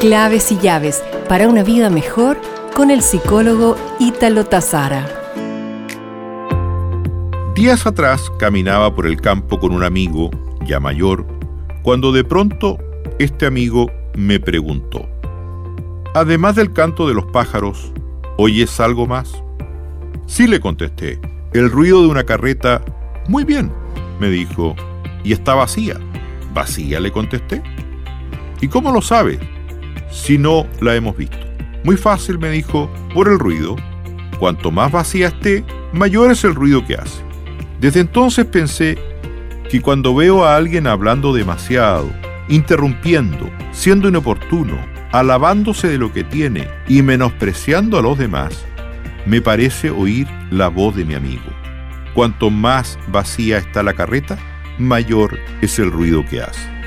Claves y llaves para una vida mejor con el psicólogo Ítalo Tazara. Días atrás caminaba por el campo con un amigo, ya mayor, cuando de pronto este amigo me preguntó, además del canto de los pájaros, ¿oyes algo más? Sí le contesté, el ruido de una carreta, muy bien, me dijo, y está vacía. ¿Vacía? le contesté. ¿Y cómo lo sabe? Si no la hemos visto. Muy fácil, me dijo, por el ruido. Cuanto más vacía esté, mayor es el ruido que hace. Desde entonces pensé que cuando veo a alguien hablando demasiado, interrumpiendo, siendo inoportuno, alabándose de lo que tiene y menospreciando a los demás, me parece oír la voz de mi amigo. Cuanto más vacía está la carreta, mayor es el ruido que hace.